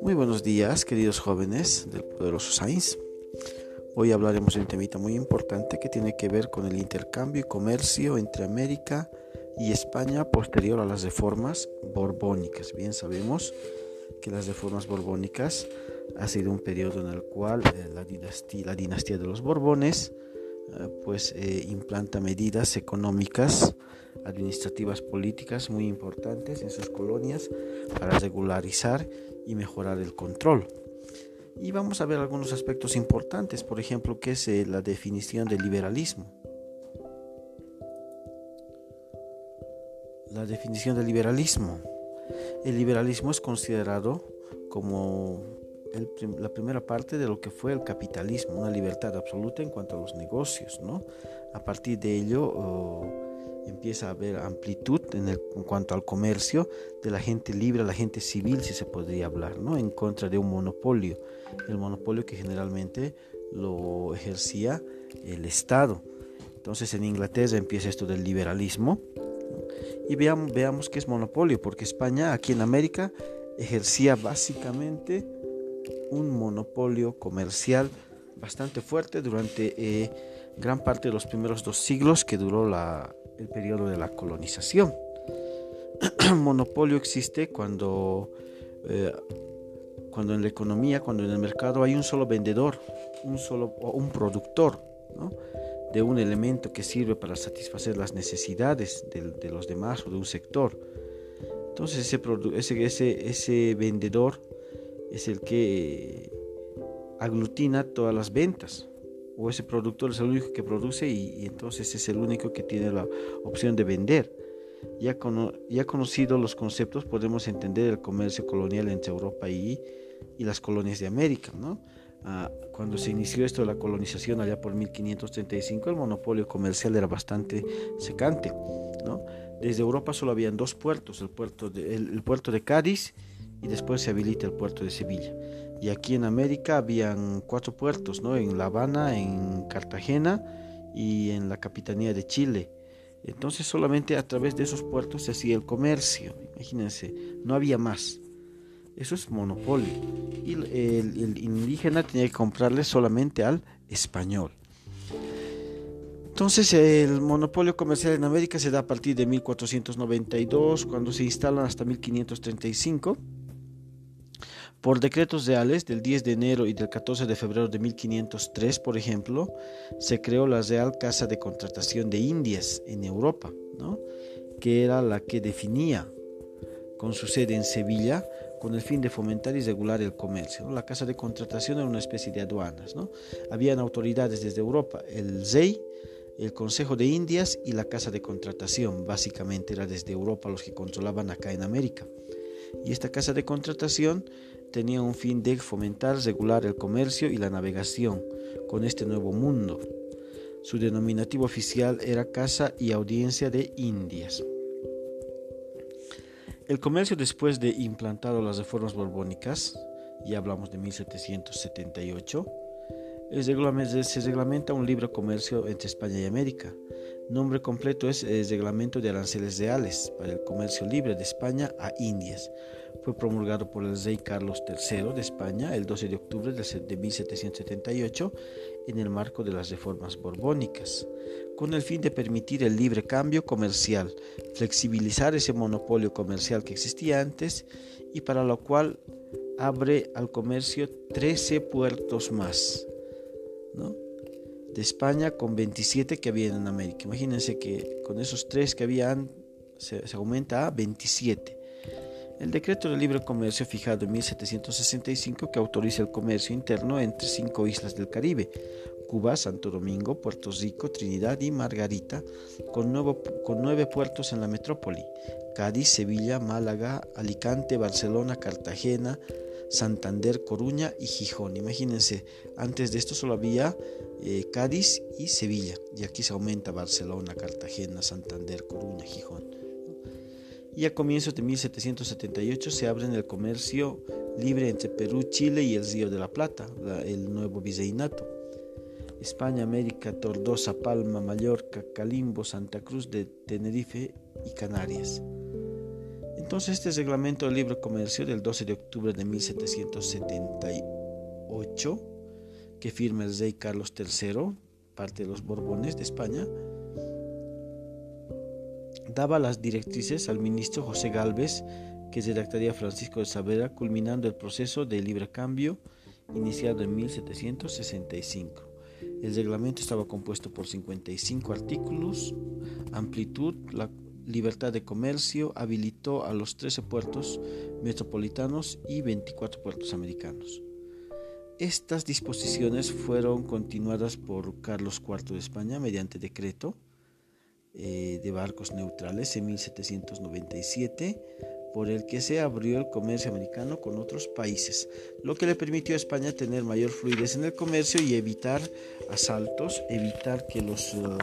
Muy buenos días, queridos jóvenes del poderoso Science. Hoy hablaremos de un temita muy importante que tiene que ver con el intercambio y comercio entre América y España posterior a las reformas borbónicas. Bien sabemos que las reformas borbónicas ha sido un periodo en el cual eh, la, dinastía, la dinastía de los Borbones pues eh, implanta medidas económicas, administrativas, políticas muy importantes en sus colonias para regularizar y mejorar el control. Y vamos a ver algunos aspectos importantes, por ejemplo, que es la definición del liberalismo. La definición del liberalismo. El liberalismo es considerado como la primera parte de lo que fue el capitalismo, una libertad absoluta en cuanto a los negocios, ¿no? A partir de ello oh, empieza a haber amplitud en, en, cuanto al comercio de la gente libre, la gente civil, si se podría hablar, ¿no? En contra de un monopolio, el monopolio que generalmente lo ejercía el Estado. Entonces en Inglaterra empieza esto del liberalismo y veamos, veamos qué es monopolio, porque España aquí en América ejercía básicamente un monopolio comercial bastante fuerte durante eh, gran parte de los primeros dos siglos que duró el periodo de la colonización. monopolio existe cuando, eh, cuando en la economía, cuando en el mercado hay un solo vendedor, un solo un productor de un elemento que sirve para satisfacer las necesidades de, los demás o de un sector. Entonces ese, ese, ese vendedor es el que aglutina todas las ventas o ese productor es el único que produce y, entonces es el único que tiene la opción de vender. Ya, ya conocido los conceptos podemos entender el comercio colonial entre Europa y, y las colonias de América. ¿no? Ah, cuando se inició esto de la colonización allá por 1535 el monopolio comercial era bastante secante. ¿no? Desde Europa solo habían dos puertos, el puerto el puerto de Cádiz y después se habilita el puerto de Sevilla. Y aquí en América habían cuatro puertos, ¿no? En La Habana, en Cartagena y en la Capitanía de Chile. Entonces solamente a través de esos puertos se hacía el comercio. Imagínense, no había más. Eso es monopolio. Y el, el indígena tenía que comprarle solamente al español. Entonces el monopolio comercial en América se da a partir de 1492, cuando se instalan hasta 1535 por decretos reales del 10 de enero y del 14 de febrero de 1503, por ejemplo, se creó la Real Casa de Contratación de Indias en Europa, que era la que definía, con su sede en Sevilla, con el fin de fomentar y regular el comercio. La Casa de Contratación era una especie de aduanas. ¿no? Habían autoridades desde Europa, el rey, el Consejo de Indias y la Casa de Contratación. Básicamente era desde Europa los que controlaban acá en América. Y esta Casa de Contratación tenía un fin de fomentar, regular el comercio y la navegación con este nuevo mundo. Su denominativo oficial era Casa y Audiencia de Indias. El comercio después de implantado las reformas borbónicas, ya hablamos de 1778, se reglamenta un libre comercio entre España y América. Nombre completo es el Reglamento de Aranceles Reales para el Comercio Libre de España a Indias, fue promulgado por el rey Carlos III de España el 12 de octubre de 1778 en el marco de las reformas borbónicas, con el fin de permitir el libre cambio comercial, flexibilizar ese monopolio comercial que existía antes y para lo cual abre al comercio 13 puertos más. De España con 27 que había en América. Imagínense que con esos tres que habían se, aumenta a 27. El decreto de libre comercio fijado en 1765 que autoriza el comercio interno entre cinco islas del Caribe, Cuba, Santo Domingo, Puerto Rico, Trinidad y Margarita, con, con nueve puertos en la metrópoli, Cádiz, Sevilla, Málaga, Alicante, Barcelona, Cartagena, Santander, Coruña y Gijón. Imagínense, antes de esto solo había eh, Cádiz y Sevilla, y aquí se aumenta Barcelona, Cartagena, Santander, Coruña, Gijón y a comienzos de 1778 se abre el comercio libre entre Perú, Chile y el Río de la Plata, el nuevo virreinato. España, América, Tordosa, Palma, Mallorca, Calimbo, Santa Cruz de Tenerife y Canarias. Entonces este reglamento del libre comercio del 12 de octubre de 1778, que firma el rey Carlos III, parte de los Borbones de España, daba las directrices al ministro José Galvez, que redactaría Francisco de Saavedra, culminando el proceso de libre cambio iniciado en 1765. El reglamento estaba compuesto por 55 artículos, amplitud, la libertad de comercio, habilitó a los 13 puertos metropolitanos y 24 puertos americanos. Estas disposiciones fueron continuadas por Carlos IV de España mediante decreto eh, de barcos neutrales en 1797 por el que se abrió el comercio americano con otros países, lo que le permitió a España tener mayor fluidez en el comercio y evitar asaltos, evitar que los... Uh,